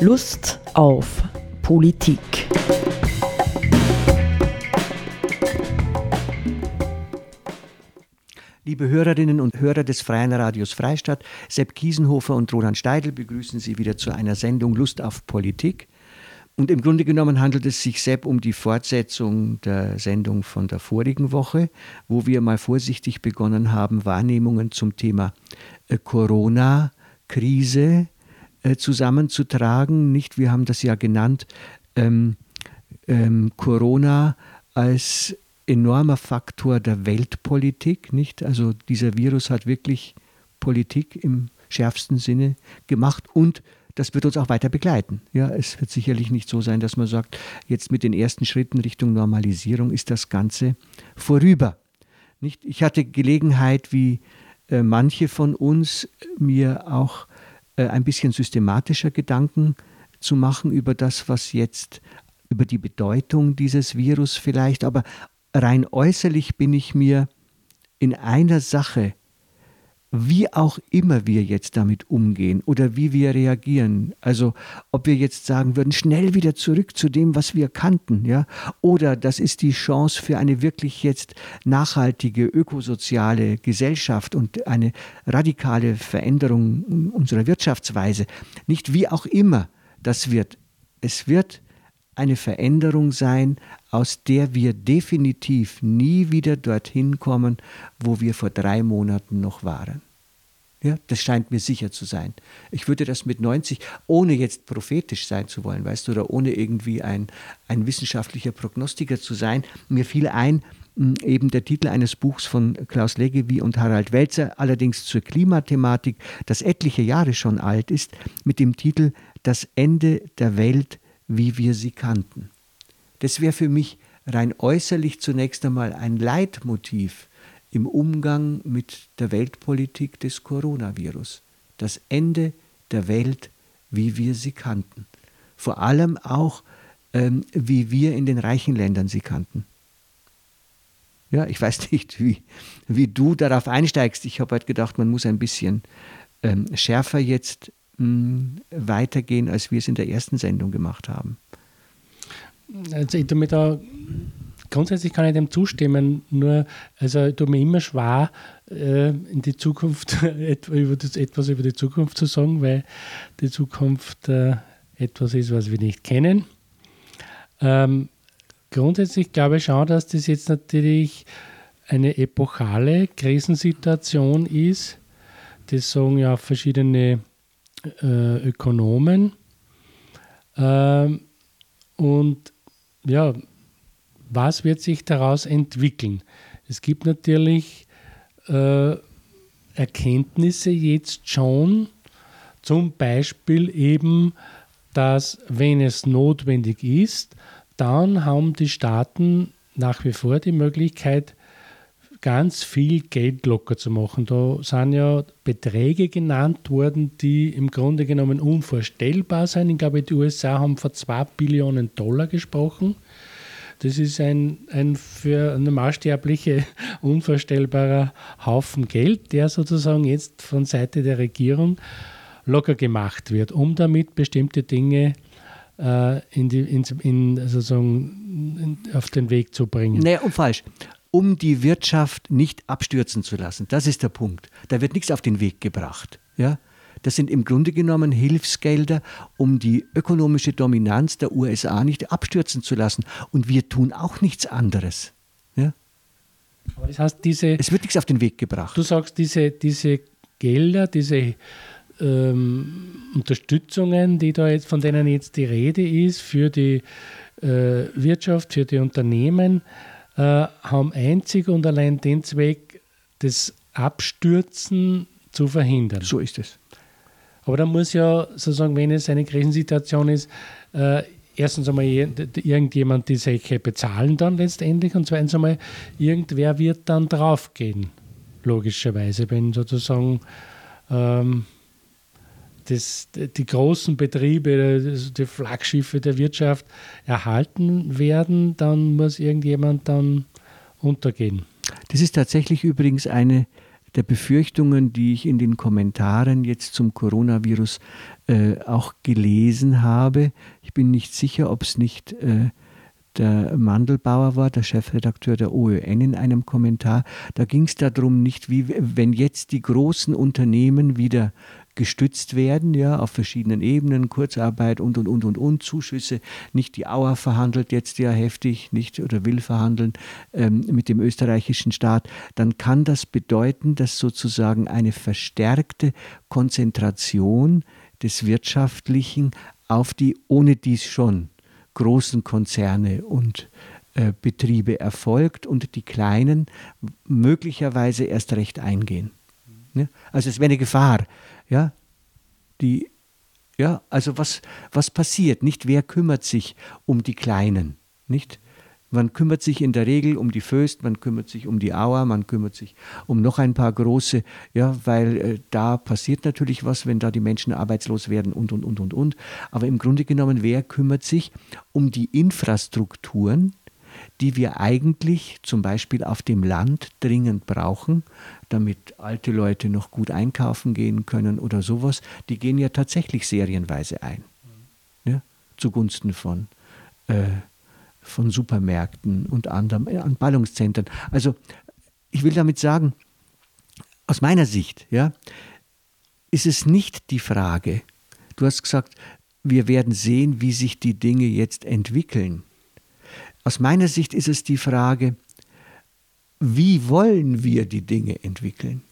Lust auf Politik. Liebe Hörerinnen und Hörer des Freien Radios Freistadt, Sepp Kiesenhofer und Roland Steidl begrüßen Sie wieder zu einer Sendung Lust auf Politik. Und im Grunde genommen handelt es sich, Sepp, um die Fortsetzung der Sendung von der vorigen Woche, wo wir mal vorsichtig begonnen haben, Wahrnehmungen zum Thema äh, Corona-Krise äh, zusammenzutragen. Nicht, wir haben das ja genannt, ähm, ähm, Corona als enormer Faktor der Weltpolitik, nicht? Also dieser Virus hat wirklich Politik im schärfsten Sinne gemacht und das wird uns auch weiter begleiten. Ja, es wird sicherlich nicht so sein, dass man sagt, jetzt mit den ersten Schritten Richtung Normalisierung ist das Ganze vorüber. Nicht? Ich hatte Gelegenheit, wie äh, manche von uns, mir auch ein bisschen systematischer Gedanken zu machen über das, was jetzt, über die Bedeutung dieses Virus vielleicht, aber rein äußerlich bin ich mir in einer Sache, wie auch immer wir jetzt damit umgehen oder wie wir reagieren, also ob wir jetzt sagen würden, schnell wieder zurück zu dem, was wir kannten, ja, oder das ist die Chance für eine wirklich jetzt nachhaltige ökosoziale Gesellschaft und eine radikale Veränderung unserer Wirtschaftsweise, nicht wie auch immer das wird. Es wird eine Veränderung sein, aus der wir definitiv nie wieder dorthin kommen, wo wir vor drei Monaten noch waren. Ja, das scheint mir sicher zu sein. Ich würde das mit 90, ohne jetzt prophetisch sein zu wollen, weißt du, oder ohne irgendwie ein, ein wissenschaftlicher Prognostiker zu sein, mir fiel ein, eben der Titel eines Buchs von Klaus Legewi und Harald Welzer, allerdings zur Klimathematik, das etliche Jahre schon alt ist, mit dem Titel Das Ende der Welt, wie wir sie kannten. Das wäre für mich rein äußerlich zunächst einmal ein Leitmotiv im Umgang mit der Weltpolitik des Coronavirus. Das Ende der Welt, wie wir sie kannten. Vor allem auch, ähm, wie wir in den reichen Ländern sie kannten. Ja, ich weiß nicht, wie, wie du darauf einsteigst. Ich habe halt gedacht, man muss ein bisschen ähm, schärfer jetzt weitergehen, als wir es in der ersten Sendung gemacht haben. Also ich tue mir da, grundsätzlich kann ich dem zustimmen, nur also tue mir immer schwer, äh, in die Zukunft etwas über die Zukunft zu sagen, weil die Zukunft äh, etwas ist, was wir nicht kennen. Ähm, grundsätzlich glaube ich schon, dass das jetzt natürlich eine epochale Krisensituation ist. Das sagen ja verschiedene äh, Ökonomen. Ähm, und ja, was wird sich daraus entwickeln? Es gibt natürlich äh, Erkenntnisse jetzt schon, zum Beispiel eben, dass wenn es notwendig ist, dann haben die Staaten nach wie vor die Möglichkeit, ganz viel Geld locker zu machen. Da sind ja Beträge genannt worden, die im Grunde genommen unvorstellbar sind. Ich glaube, die USA haben von 2 Billionen Dollar gesprochen. Das ist ein, ein für eine Maßsterbliche unvorstellbarer Haufen Geld, der sozusagen jetzt von Seite der Regierung locker gemacht wird, um damit bestimmte Dinge äh, in die, in, in, sozusagen auf den Weg zu bringen. Nee, und falsch um die Wirtschaft nicht abstürzen zu lassen. Das ist der Punkt. Da wird nichts auf den Weg gebracht. Ja? Das sind im Grunde genommen Hilfsgelder, um die ökonomische Dominanz der USA nicht abstürzen zu lassen. Und wir tun auch nichts anderes. Ja? Aber das heißt, diese, es wird nichts auf den Weg gebracht. Du sagst, diese, diese Gelder, diese ähm, Unterstützungen, die da jetzt, von denen jetzt die Rede ist, für die äh, Wirtschaft, für die Unternehmen, haben einzig und allein den Zweck, das Abstürzen zu verhindern. So ist es. Aber da muss ja sozusagen, wenn es eine Krisensituation ist, äh, erstens einmal irgendjemand die Säcke bezahlen dann letztendlich und zweitens einmal irgendwer wird dann draufgehen, logischerweise, wenn sozusagen ähm, das, die großen Betriebe, die Flaggschiffe der Wirtschaft erhalten werden, dann muss irgendjemand dann untergehen. Das ist tatsächlich übrigens eine der Befürchtungen, die ich in den Kommentaren jetzt zum Coronavirus äh, auch gelesen habe. Ich bin nicht sicher, ob es nicht äh, der Mandelbauer war, der Chefredakteur der OÖN in einem Kommentar. Da ging es darum, nicht wie wenn jetzt die großen Unternehmen wieder gestützt werden, ja, auf verschiedenen Ebenen, Kurzarbeit und und und und und, Zuschüsse. Nicht die Auer verhandelt jetzt ja heftig, nicht oder will verhandeln ähm, mit dem österreichischen Staat, dann kann das bedeuten, dass sozusagen eine verstärkte Konzentration des Wirtschaftlichen auf die ohne dies schon großen Konzerne und äh, Betriebe erfolgt und die kleinen möglicherweise erst recht eingehen. Ne? Also es wäre eine Gefahr, ja, die, ja, also was, was passiert? Nicht wer kümmert sich um die Kleinen, nicht? Man kümmert sich in der Regel um die Föst, man kümmert sich um die Auer, man kümmert sich um noch ein paar große, ja, weil äh, da passiert natürlich was, wenn da die Menschen arbeitslos werden und, und, und, und, und. Aber im Grunde genommen, wer kümmert sich um die Infrastrukturen, die wir eigentlich zum Beispiel auf dem Land dringend brauchen, damit alte Leute noch gut einkaufen gehen können oder sowas, die gehen ja tatsächlich serienweise ein. Ja, zugunsten von, äh, von Supermärkten und anderen äh, an Ballungszentren. Also ich will damit sagen, aus meiner Sicht, ja, ist es nicht die Frage, du hast gesagt, wir werden sehen, wie sich die Dinge jetzt entwickeln. Aus meiner Sicht ist es die Frage, wie wollen wir die Dinge entwickeln?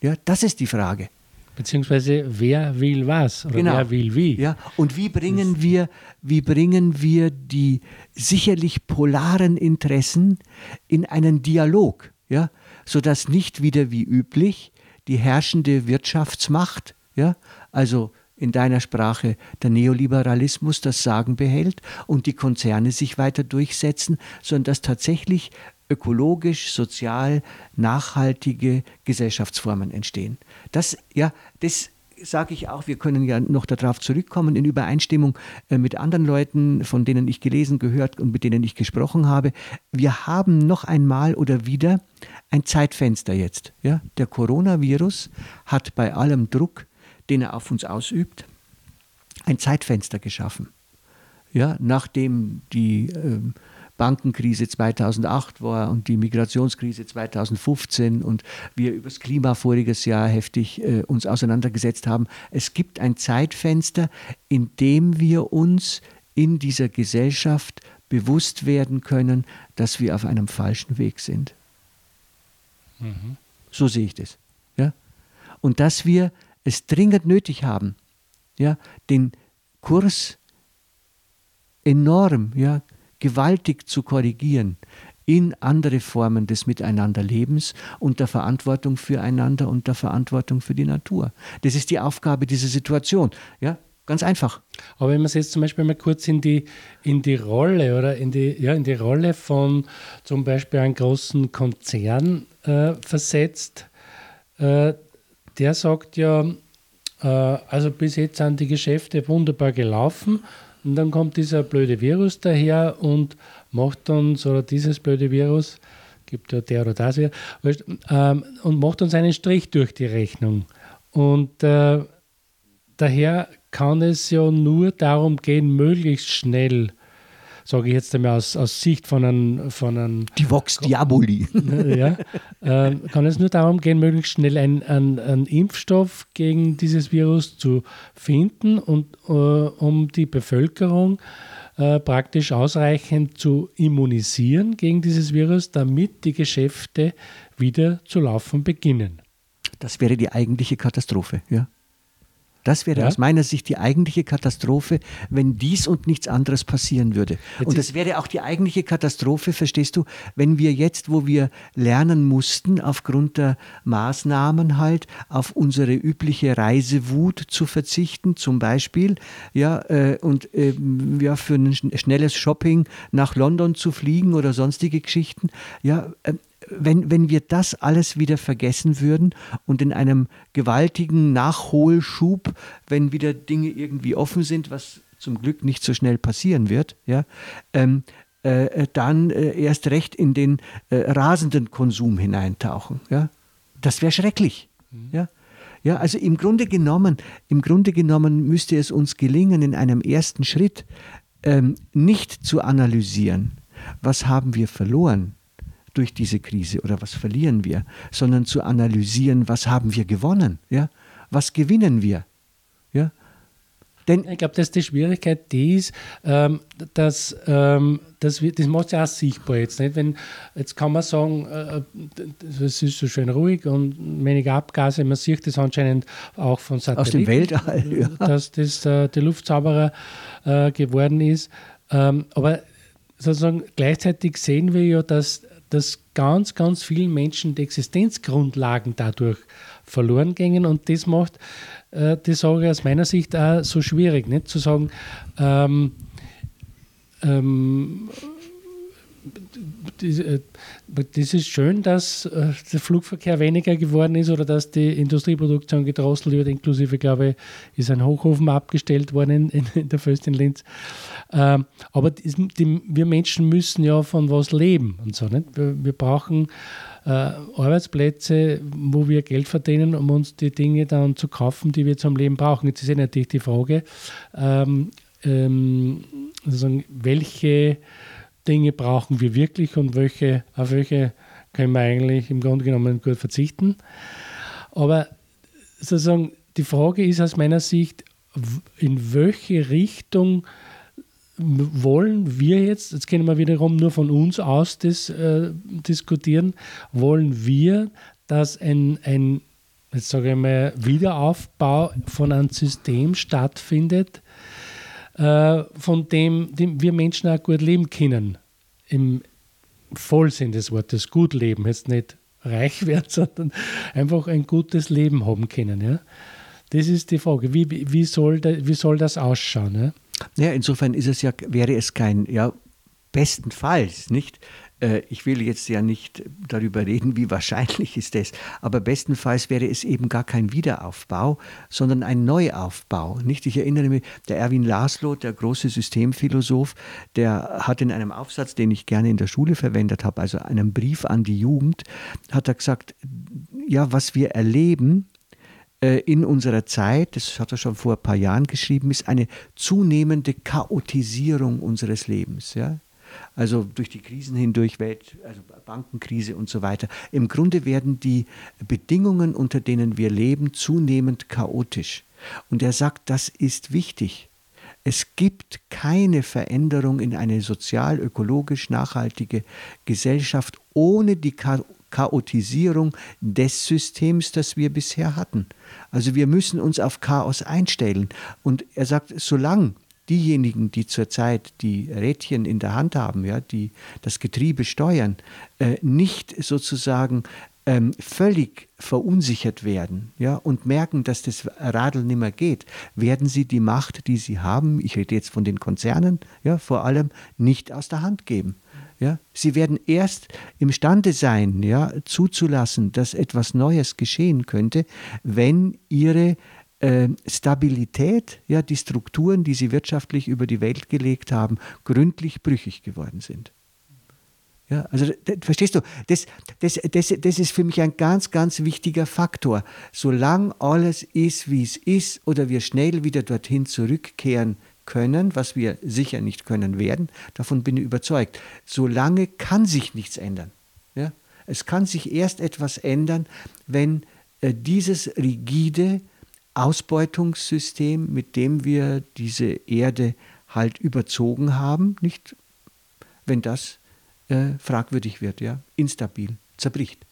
Ja, das ist die Frage. Beziehungsweise wer will was oder genau. wer will wie. Ja, und wie bringen wir, wie bringen wir die sicherlich polaren Interessen in einen Dialog, ja, sodass nicht wieder wie üblich die herrschende Wirtschaftsmacht, ja, also in deiner Sprache der Neoliberalismus das Sagen behält und die Konzerne sich weiter durchsetzen, sondern dass tatsächlich ökologisch, sozial nachhaltige Gesellschaftsformen entstehen. Das, ja, das sage ich auch, wir können ja noch darauf zurückkommen, in Übereinstimmung äh, mit anderen Leuten, von denen ich gelesen, gehört und mit denen ich gesprochen habe. Wir haben noch einmal oder wieder ein Zeitfenster jetzt. Ja? Der Coronavirus hat bei allem Druck, den er auf uns ausübt, ein Zeitfenster geschaffen. Ja, nachdem die äh, Bankenkrise 2008 war und die Migrationskrise 2015 und wir über das Klima voriges Jahr heftig äh, uns auseinandergesetzt haben. Es gibt ein Zeitfenster, in dem wir uns in dieser Gesellschaft bewusst werden können, dass wir auf einem falschen Weg sind. Mhm. So sehe ich das. Ja? Und dass wir es dringend nötig haben, ja, den Kurs enorm, ja, gewaltig zu korrigieren in andere Formen des Miteinanderlebens und der Verantwortung füreinander und der Verantwortung für die Natur. Das ist die Aufgabe dieser Situation. Ja, ganz einfach. Aber wenn man es jetzt zum Beispiel mal kurz in die, in die Rolle oder in die, ja, in die Rolle von zum Beispiel einem großen Konzern äh, versetzt, äh, der sagt ja, äh, also bis jetzt sind die Geschäfte wunderbar gelaufen und dann kommt dieser blöde Virus daher und macht uns, oder dieses blöde Virus, gibt ja der oder das wieder, ähm, und macht uns einen Strich durch die Rechnung. Und äh, daher kann es ja nur darum gehen, möglichst schnell sage ich jetzt einmal aus, aus Sicht von einem, von einem Die Vox Diaboli. ja, äh, kann es nur darum gehen, möglichst schnell einen, Impfstoff gegen dieses Virus zu finden und äh, um die Bevölkerung äh, praktisch ausreichend zu immunisieren gegen dieses Virus, damit die Geschäfte wieder zu laufen beginnen. Das wäre die eigentliche Katastrophe, ja. Das wäre ja. aus meiner Sicht die eigentliche Katastrophe, wenn dies und nichts anderes passieren würde. Jetzt und das wäre auch die eigentliche Katastrophe, verstehst du, wenn wir jetzt, wo wir lernen mussten, aufgrund der Maßnahmen halt auf unsere übliche Reisewut zu verzichten, zum Beispiel, ja, äh, und äh, ja, für ein schnelles Shopping nach London zu fliegen oder sonstige Geschichten, ja, äh, wenn, wenn wir das alles wieder vergessen würden und in einem gewaltigen Nachholschub, wenn wieder Dinge irgendwie offen sind, was zum Glück nicht so schnell passieren wird, ja, ähm, äh, dann äh, erst recht in den äh, rasenden Konsum hineintauchen. Ja? Das wäre schrecklich. Mhm. Ja? Ja, also im Grunde genommen, im Grunde genommen müsste es uns gelingen, in einem ersten Schritt ähm, nicht zu analysieren, was haben wir verloren durch diese Krise oder was verlieren wir, sondern zu analysieren, was haben wir gewonnen, ja? Was gewinnen wir? Ja? Denn ich glaube, dass die Schwierigkeit die ist, ähm, dass, ähm, dass wir, das macht es ja auch sichtbar jetzt. Nicht? Wenn, jetzt kann man sagen, äh, es ist so schön ruhig und weniger Abgase. Man sieht das anscheinend auch von Satelliten. Aus dem Weltall, ja. Dass das äh, der Luftzauberer äh, geworden ist. Ähm, aber sozusagen gleichzeitig sehen wir ja, dass, dass ganz, ganz vielen Menschen die Existenzgrundlagen dadurch verloren gingen. Und das macht äh, die Sache aus meiner Sicht auch so schwierig, nicht zu sagen, ähm, ähm, äh, das ist schön, dass äh, der Flugverkehr weniger geworden ist oder dass die Industrieproduktion gedrosselt wird. Inklusive, glaube ich, ist ein Hochofen abgestellt worden in, der Föst in Linz. Ähm, aber wir Menschen müssen ja von was leben und so. Nicht? Wir, brauchen äh, Arbeitsplätze, wo wir Geld verdienen, um uns die Dinge dann zu kaufen, die wir zum Leben brauchen. Jetzt ist ja natürlich die Frage, ähm, ähm, welche Dinge brauchen wir wirklich und welche, auf welche können wir eigentlich im Grunde genommen gut verzichten. Aber sozusagen die Frage ist aus meiner Sicht, in welche Richtung wollen wir jetzt, jetzt können wir wiederum nur von uns aus das, äh, diskutieren, wollen wir, dass ein, ein jetzt sage ich mal, Wiederaufbau von einem System stattfindet, äh, von dem, dem wir Menschen auch gut leben können. Im Vollsinn des Wortes, gut leben, jetzt nicht reich werden, sondern einfach ein gutes Leben haben können. Ja? Das ist die Frage, wie, wie, soll, da, wie soll das ausschauen? Ja? Ja, insofern ist es ja, wäre es kein, ja, bestenfalls, nicht? Äh, ich will jetzt ja nicht darüber reden, wie wahrscheinlich ist das, aber bestenfalls wäre es eben gar kein Wiederaufbau, sondern ein Neuaufbau. Nicht? Ich erinnere mich, der Erwin Laszlo, der große Systemphilosoph, der hat in einem Aufsatz, den ich gerne in der Schule verwendet habe, also einem Brief an die Jugend, hat er gesagt, ja, was wir erleben, äh, in unserer Zeit, das hat er schon vor ein paar Jahren geschrieben, ist eine zunehmende Chaotisierung unseres Lebens. Ja? Also durch die Krisen hindurch, Welt, also Bankenkrise und so weiter. Im Grunde werden die Bedingungen, unter denen wir leben, zunehmend chaotisch. Und er sagt, das ist wichtig. Es gibt keine Veränderung in eine sozial-ökologisch nachhaltige Gesellschaft ohne die Chaotisierung des Systems, das wir bisher hatten. Also wir müssen uns auf Chaos einstellen. Und er sagt, solange diejenigen, die zurzeit die Rädchen in der Hand haben, ja, die das Getriebe steuern, äh, nicht sozusagen ähm, völlig verunsichert werden ja, und merken, dass das Radl nicht mehr geht, werden sie die Macht, die sie haben, ich rede jetzt von den Konzernen, ja, vor allem nicht aus der Hand geben. Ja, sie werden erst imstande sein, ja, zuzulassen, dass etwas Neues geschehen könnte, wenn ihre äh, Stabilität, ja, die Strukturen, die sie wirtschaftlich über die Welt gelegt haben, gründlich brüchig geworden sind. Ja, also verstehst du, das, das, das, das ist für mich ein ganz, ganz wichtiger Faktor. Solange alles ist, wie es ist, oder wir schnell wieder dorthin zurückkehren können, was wir sicher nicht können werden, davon bin ich überzeugt. Solange kann sich nichts ändern. Ja? Es kann sich erst etwas ändern, wenn äh, dieses rigide Ausbeutungssystem, mit dem wir diese Erde halt überzogen haben, nicht, wenn das äh, fragwürdig wird, ja, instabil, zerbricht.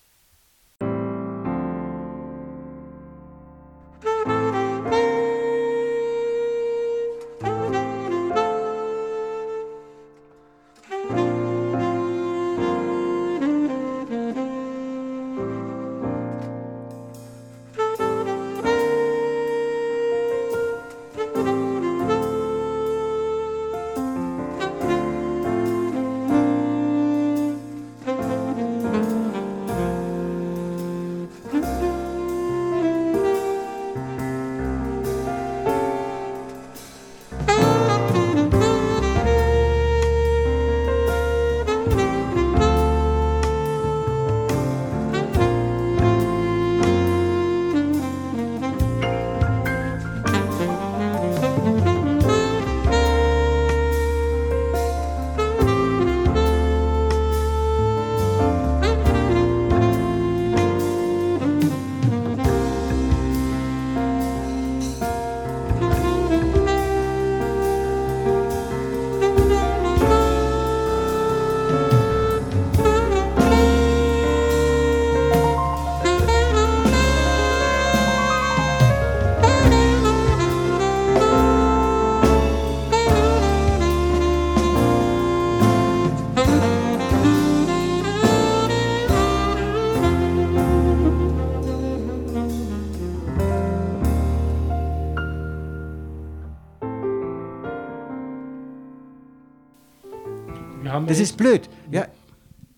Das ist blöd. Ja,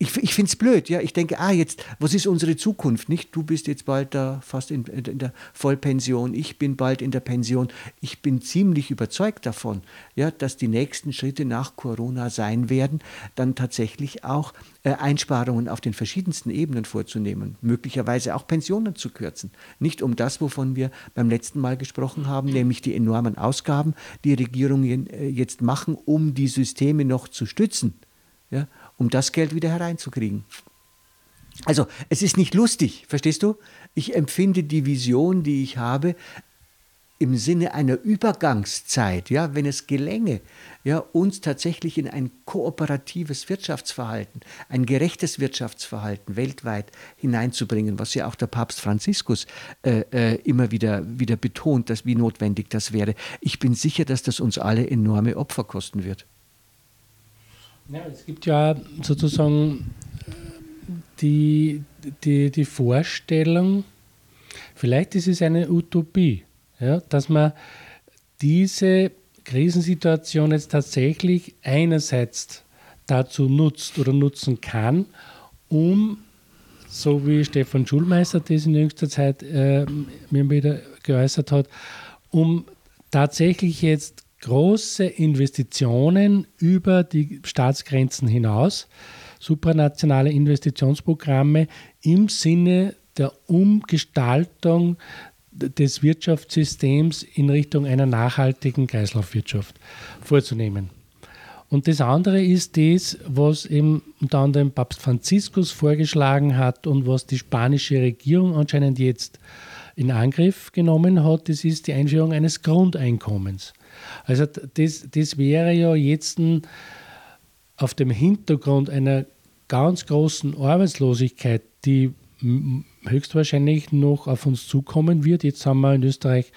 ich, ich finde es blöd, ja. Ich denke, ah, jetzt, was ist unsere Zukunft? Nicht, du bist jetzt bald da fast in, in, der Vollpension, ich bin bald in der Pension. Ich bin ziemlich überzeugt davon, ja, dass die nächsten Schritte nach Corona sein werden, dann tatsächlich auch äh, Einsparungen auf den verschiedensten Ebenen vorzunehmen, möglicherweise auch Pensionen zu kürzen. Nicht um das, wovon wir beim letzten Mal gesprochen haben, nämlich die enormen Ausgaben, die Regierungen äh, jetzt machen, um die Systeme noch zu stützen. Ja, um das Geld wieder hereinzukriegen. Also es ist nicht lustig, verstehst du? Ich empfinde die Vision, die ich habe, im Sinne einer Übergangszeit, ja, wenn es gelänge, ja, uns tatsächlich in ein kooperatives Wirtschaftsverhalten, ein gerechtes Wirtschaftsverhalten weltweit hineinzubringen, was ja auch der Papst Franziskus äh, äh, immer wieder, wieder betont, dass, wie notwendig das wäre. Ich bin sicher, dass das uns alle enorme Opfer kosten wird. Ja, es gibt ja sozusagen die, die, die Vorstellung, vielleicht ist es eine Utopie, ja, dass man diese Krisensituation jetzt tatsächlich einerseits dazu nutzt oder nutzen kann, um, so wie Stefan Schulmeister das in jüngster Zeit äh, mir wieder geäußert hat, um tatsächlich jetzt große Investitionen über die Staatsgrenzen hinaus, supranationale Investitionsprogramme im Sinne der Umgestaltung des Wirtschaftssystems in Richtung einer nachhaltigen Kreislaufwirtschaft vorzunehmen. Und das andere ist das, was eben unter anderem Papst Franziskus vorgeschlagen hat und was die spanische Regierung anscheinend jetzt in Angriff genommen hat, das ist die Einführung eines Grundeinkommens. Also das, das wäre ja jetzt auf dem Hintergrund einer ganz großen Arbeitslosigkeit, die höchstwahrscheinlich noch auf uns zukommen wird. Jetzt haben wir in Österreich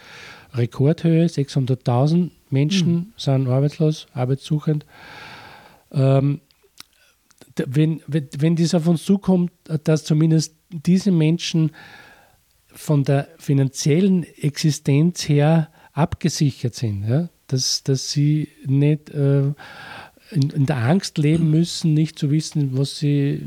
Rekordhöhe, 600.000 Menschen mhm. sind arbeitslos, arbeitssuchend. Ähm, wenn, wenn, wenn das auf uns zukommt, dass zumindest diese Menschen von der finanziellen Existenz her abgesichert sind, ja? Dass, dass sie nicht äh, in, in, der Angst leben müssen, nicht zu wissen, was sie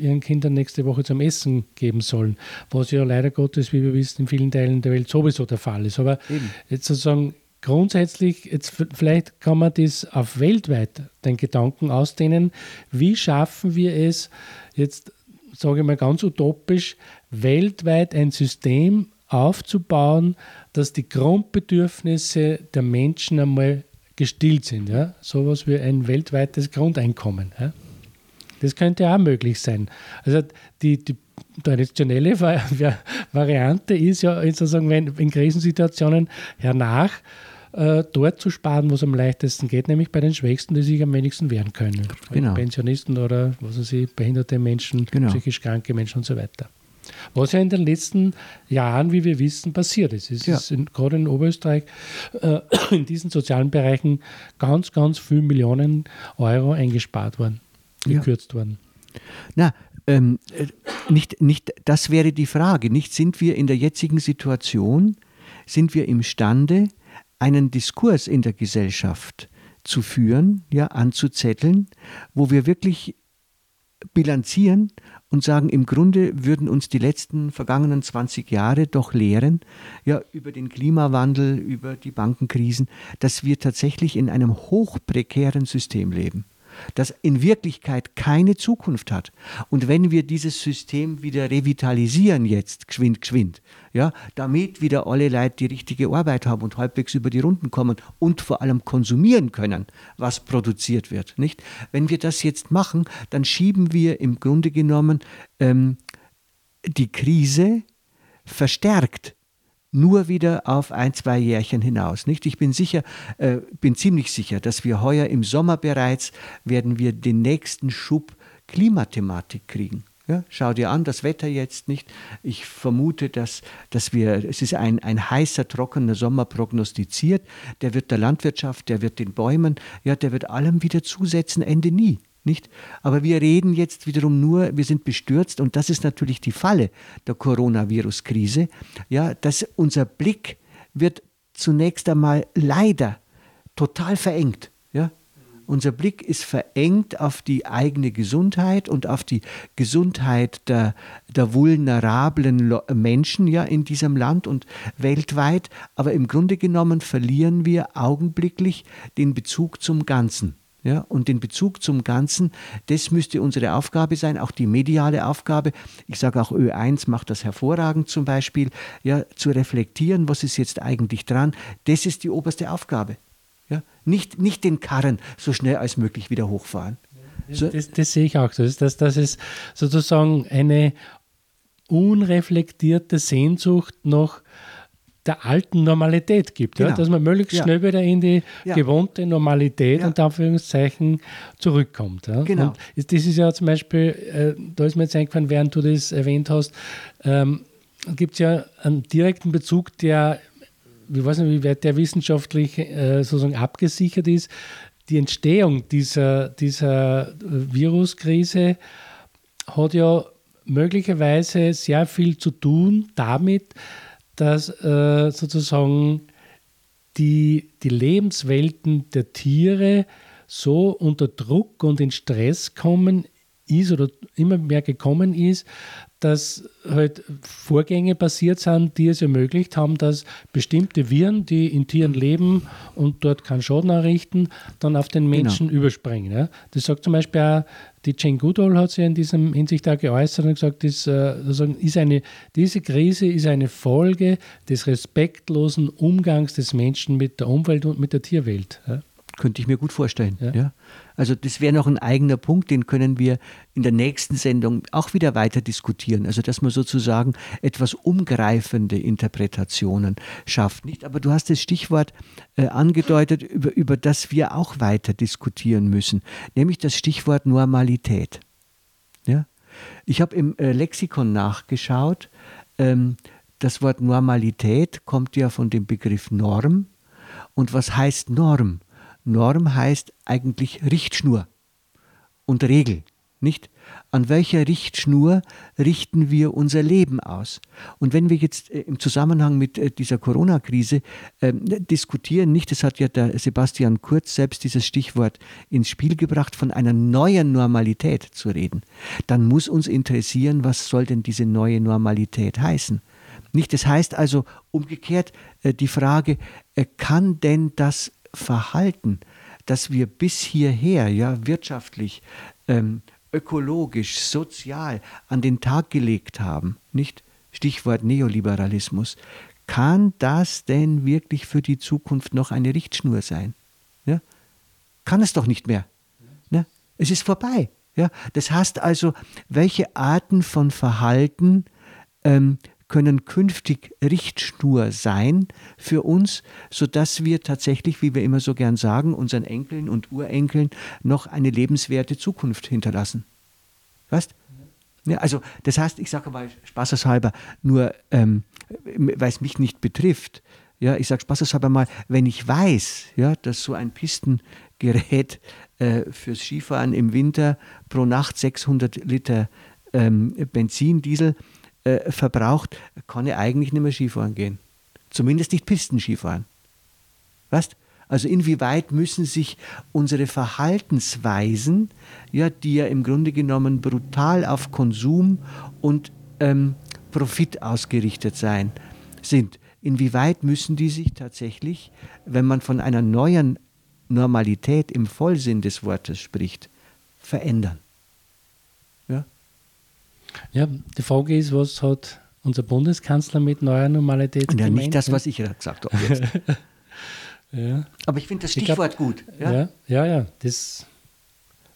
ihren Kindern nächste Woche zum Essen geben sollen, was ja leider Gottes, wie wir wissen, in vielen Teilen der Welt sowieso der Fall ist. Aber Eben. jetzt sozusagen grundsätzlich, jetzt vielleicht kann man das auf weltweit den Gedanken ausdehnen, wie schaffen wir es jetzt, sage ich mal ganz utopisch, weltweit ein System aufzubauen, dass die Grundbedürfnisse der Menschen einmal gestillt sind. Ja? Sowas wie ein weltweites Grundeinkommen. Ja? Das könnte auch möglich sein. Also die, die traditionelle Variante ist ja sozusagen, wenn in Krisensituationen hernach äh, dort zu sparen, wo es am leichtesten geht, nämlich bei den Schwächsten, die sich am wenigsten wehren können. Genau. Pensionisten oder was weiß ich, behinderte Menschen, genau. psychisch kranke Menschen und so weiter. Was ja in den letzten Jahren, wie wir wissen, passiert ist. Es ja. ist in, gerade in Oberösterreich äh, in diesen sozialen Bereichen ganz, ganz viele Millionen Euro eingespart worden, gekürzt ja. worden. Na, ähm, äh, nicht, nicht, das wäre die Frage. Nicht sind wir in der jetzigen Situation, sind wir imstande, einen Diskurs in der Gesellschaft zu führen, ja, anzuzetteln, wo wir wirklich bilanzieren und sagen, im Grunde würden uns die letzten vergangenen 20 Jahre doch lehren, ja, über den Klimawandel, über die Bankenkrisen, dass wir tatsächlich in einem hochprekären System leben das in Wirklichkeit keine Zukunft hat. Und wenn wir dieses System wieder revitalisieren jetzt, geschwind, geschwind, ja, damit wieder alle Leute die richtige Arbeit haben und halbwegs über die Runden kommen und vor allem konsumieren können, was produziert wird, nicht? Wenn wir das jetzt machen, dann schieben wir im Grunde genommen ähm, die Krise verstärkt nur wieder auf ein, zwei Jährchen hinaus. Nicht? Ich bin sicher, äh, bin ziemlich sicher, dass wir heuer im Sommer bereits werden wir den nächsten Schub Klimathematik kriegen. Ja, schau dir an, das Wetter jetzt nicht. Ich vermute, dass, dass wir, es ist ein, ein heißer, trockener Sommer prognostiziert. Der wird der Landwirtschaft, der wird den Bäumen, ja, der wird allem wieder zusetzen, Ende nie. Nicht? Aber wir reden jetzt wiederum nur, wir sind bestürzt und das ist natürlich die Falle der Coronavirus-Krise, ja, dass unser Blick wird zunächst einmal leider total verengt. Ja? Unser Blick ist verengt auf die eigene Gesundheit und auf die Gesundheit der, der vulnerablen Menschen ja in diesem Land und weltweit. Aber im Grunde genommen verlieren wir augenblicklich den Bezug zum Ganzen. Ja, und den Bezug zum Ganzen, das müsste unsere Aufgabe sein, auch die mediale Aufgabe. Ich sage auch Ö1 macht das hervorragend zum Beispiel, ja, zu reflektieren, was ist jetzt eigentlich dran. Das ist die oberste Aufgabe. Ja, nicht, nicht den Karren so schnell als möglich wieder hochfahren. So. Das, das, sehe ich auch. Das, das, das ist sozusagen eine unreflektierte Sehnsucht nach der alten Normalität gibt, genau. ja? dass man möglichst ja. schnell wieder in die ja. gewohnte Normalität ja. unter Anführungszeichen zurückkommt. Genau. Und das ist ja zum Beispiel, äh, da ist mir jetzt eingefallen, während du das erwähnt hast, ähm, gibt es ja einen direkten Bezug, der, ich weiß nicht, wie weit der wissenschaftlich äh, sozusagen abgesichert ist. Die Entstehung dieser, dieser Viruskrise hat ja möglicherweise sehr viel zu tun damit, dass äh, sozusagen die, die Lebenswelten der Tiere so unter Druck und in Stress kommen ist oder immer mehr gekommen ist, dass halt Vorgänge passiert sind, die es ermöglicht haben, dass bestimmte Viren, die in Tieren leben und dort keinen Schaden errichten, dann auf den genau. Menschen genau. überspringen. Ja. Das sagt zum Beispiel auch die Jane Goodall hat sich in diesem Hinsicht auch geäußert und gesagt, das, äh, ist eine, diese Krise ist eine Folge des respektlosen Umgangs des Menschen mit der Umwelt und mit der Tierwelt. Ja. Könnte ich mir gut vorstellen. Ja. ja. Also das wäre noch ein eigener Punkt, den können wir in der nächsten Sendung auch wieder weiter diskutieren. Also dass man sozusagen etwas umgreifende Interpretationen schafft. Nicht? Aber du hast das Stichwort äh, angedeutet, über, über das wir auch weiter diskutieren müssen, nämlich das Stichwort Normalität. Ja? Ich habe im äh, Lexikon nachgeschaut. Ähm, das Wort Normalität kommt ja von dem Begriff Norm. Und was heißt Norm? Norm heißt eigentlich Richtschnur und Regel, nicht? An welcher Richtschnur richten wir unser Leben aus? Und wenn wir jetzt äh, im Zusammenhang mit äh, dieser Corona-Krise äh, diskutieren, nicht, das hat ja der Sebastian Kurz selbst dieses Stichwort ins Spiel gebracht, von einer neuen Normalität zu reden, dann muss uns interessieren, was soll denn diese neue Normalität heißen? Nicht, das heißt also umgekehrt äh, die Frage, äh, kann denn das Verhalten, das wir bis hierher ja wirtschaftlich, ähm, ökologisch, sozial an den Tag gelegt haben, nicht Stichwort Neoliberalismus, kann das denn wirklich für die Zukunft noch eine Richtschnur sein? Ja? Kann es doch nicht mehr. Ne? Es ist vorbei. Ja? Das heißt also, welche Arten von Verhalten ähm, können künftig Richtschnur sein für uns, sodass wir tatsächlich, wie wir immer so gern sagen, unseren Enkeln und Urenkeln noch eine lebenswerte Zukunft hinterlassen. Weißt? Ja, also das heißt, ich sage mal spaßeshalber, nur ähm, weil es mich nicht betrifft, ja, ich sage spaßeshalber mal, wenn ich weiß, ja, dass so ein Pistengerät äh, fürs Skifahren im Winter pro Nacht 600 Liter ähm, Benzin, Diesel äh, verbraucht, kann ich eigentlich nicht mehr Skifahren gehen. Zumindest nicht Pistenskifahren. Weißt? Also inwieweit müssen sich unsere Verhaltensweisen, ja, die ja im Grunde genommen brutal auf Konsum und ähm, Profit ausgerichtet sein, sind, inwieweit müssen die sich tatsächlich, wenn man von einer neuen Normalität im Vollsinn des Wortes spricht, verändern? Ja, die Frage ist, was hat unser Bundeskanzler mit neuer Normalität ja, gemeint? nicht das, was ich gesagt habe jetzt. ja. Aber ich finde das Stichwort glaub, gut. Ja? ja, ja, ja. Das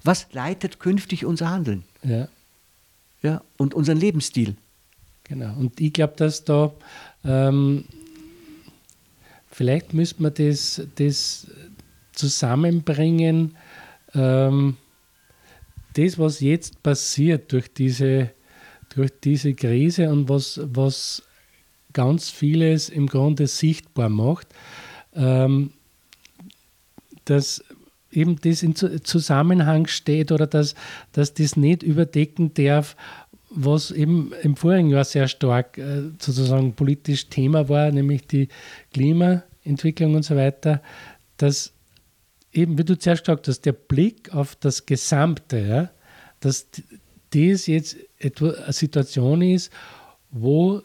was leitet künftig unser Handeln? Ja. Ja, und unseren Lebensstil. Genau. Und ich glaube, dass da ähm, vielleicht müsste man das, das zusammenbringen, ähm, das, was jetzt passiert durch diese durch diese Krise und was, was ganz vieles im Grunde sichtbar macht, ähm, dass eben das in Zusammenhang steht oder dass, dass das nicht überdecken darf, was eben im vorigen Jahr sehr stark äh, sozusagen politisch Thema war, nämlich die Klimaentwicklung und so weiter, dass eben, wie du zuerst gesagt hast, der Blick auf das Gesamte, ja, dass das jetzt eine Situation ist, wo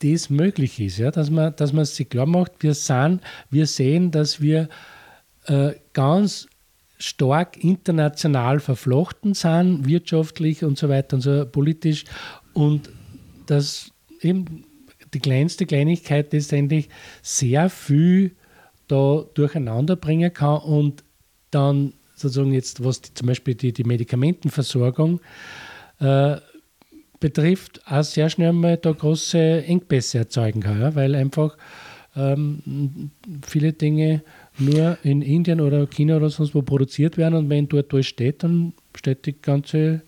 das möglich ist, ja, dass man, dass man sich klar macht, wir, sind, wir sehen, dass wir äh, ganz stark international verflochten sind, wirtschaftlich und so weiter und so politisch. Und dass eben die kleinste Kleinigkeit letztendlich sehr viel da durcheinander bringen kann und dann sozusagen jetzt, was die, zum Beispiel die, die Medikamentenversorgung äh, betrifft, auch sehr schnell mal da große Engpässe erzeugen kann, ja, weil einfach ähm, viele Dinge nur in Indien oder China oder sonst wo produziert werden und wenn dort alles steht, dann steht die ganze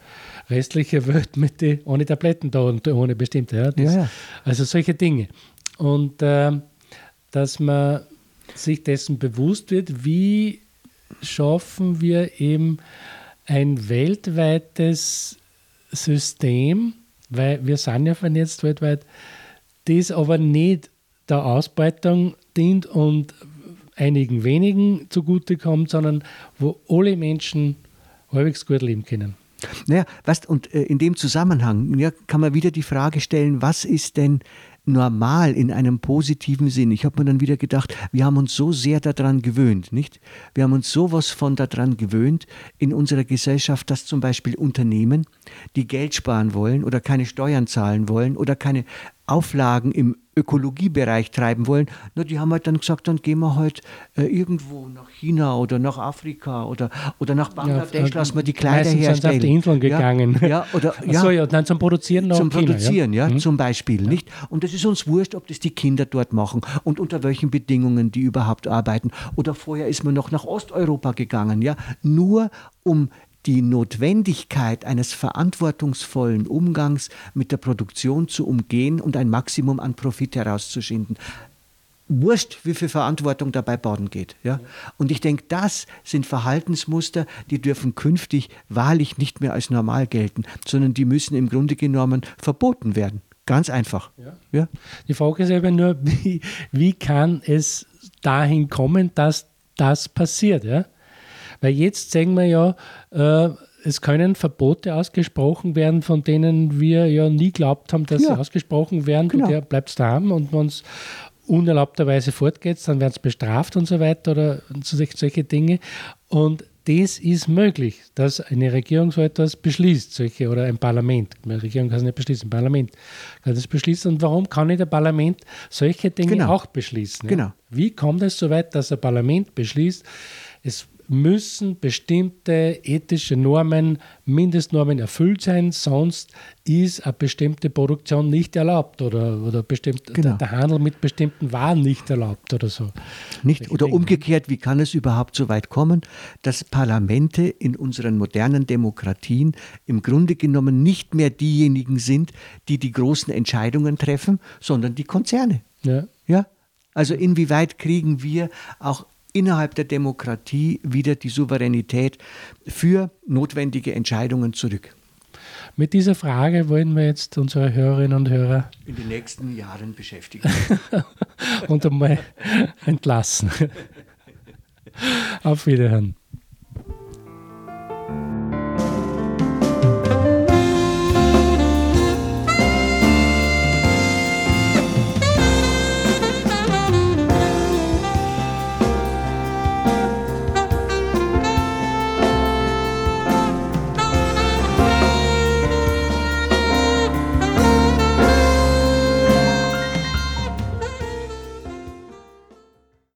restliche Welt mit die, ohne Tabletten da und ohne bestimmte. Ja, das, ja. Also solche Dinge. Und äh, dass man sich dessen bewusst wird, wie schaffen wir eben ein weltweites System, weil wir sind ja vernetzt weltweit, das aber nicht der Ausbeutung dient und einigen wenigen zugutekommt, sondern wo alle Menschen halbwegs gut leben können. Naja, was, und äh, in dem Zusammenhang ja, kann man wieder die Frage stellen, was ist denn normal in einem positiven Sinn. Ich habe mir dann wieder gedacht, wir haben uns so sehr daran gewöhnt, nicht? Wir haben uns sowas von daran gewöhnt in unserer Gesellschaft, dass zum Beispiel Unternehmen, die Geld sparen wollen oder keine Steuern zahlen wollen oder keine Auflagen im Ökologiebereich treiben wollen, na, die haben halt dann gesagt, dann gehen wir halt äh, irgendwo nach China oder nach Afrika oder, oder nach Bangladesch, ja, lassen wir die Kleider herstellen. Auf die Inseln gegangen. Ja, ja oder, ja, so, ja, dann zum Produzieren nach Zum China, Produzieren, ja, ja mhm. zum Beispiel, nicht? Und es ist uns wurscht, ob das die Kinder dort machen und unter welchen Bedingungen die überhaupt arbeiten. Oder vorher ist man noch nach Osteuropa gegangen, ja, nur um die Notwendigkeit eines verantwortungsvollen Umgangs mit der Produktion zu umgehen und ein Maximum an Profit herauszuschinden. Wurscht, wie viel Verantwortung dabei baden geht. Ja? Und ich denke, das sind Verhaltensmuster, die dürfen künftig wahrlich nicht mehr als normal gelten, sondern die müssen im Grunde genommen verboten werden. Ganz einfach. Ja. ja. Die Frage ist aber nur, wie, wie kann es dahin kommen, dass das passiert? Ja? Weil jetzt sagen wir ja, äh, es können Verbote ausgesprochen werden, von denen wir ja nie glaubt haben, dass ja. sie ausgesprochen werden. Genau. Du bleibst da haben und wenn es unerlaubterweise fortgeht, dann werden es bestraft und so weiter oder solche Dinge. Und das ist möglich, dass eine Regierung so etwas beschließt, solche, oder ein Parlament. Eine Regierung kann es nicht beschließen, ein Parlament kann das beschließen. Und warum kann nicht ein Parlament solche Dinge genau. auch beschließen? Ja? Genau. Wie kommt es so weit, dass ein Parlament beschließt, es müssen bestimmte ethische Normen, Mindestnormen erfüllt sein, sonst ist eine bestimmte Produktion nicht erlaubt oder, oder bestimmt, genau. der, Handel mit bestimmten Waren nicht erlaubt oder so. Nicht, oder umgekehrt, wie kann es überhaupt so weit kommen, dass Parlamente in unseren modernen Demokratien im Grunde genommen nicht mehr diejenigen sind, die die großen Entscheidungen treffen, sondern die Konzerne. Ja. ja? Also inwieweit kriegen wir auch innerhalb der Demokratie wieder die Souveränität für notwendige Entscheidungen zurück. Mit dieser Frage wollen wir jetzt unsere Hörerinnen und Hörer in den nächsten Jahren beschäftigen und einmal entlassen. Auf Wiederhören.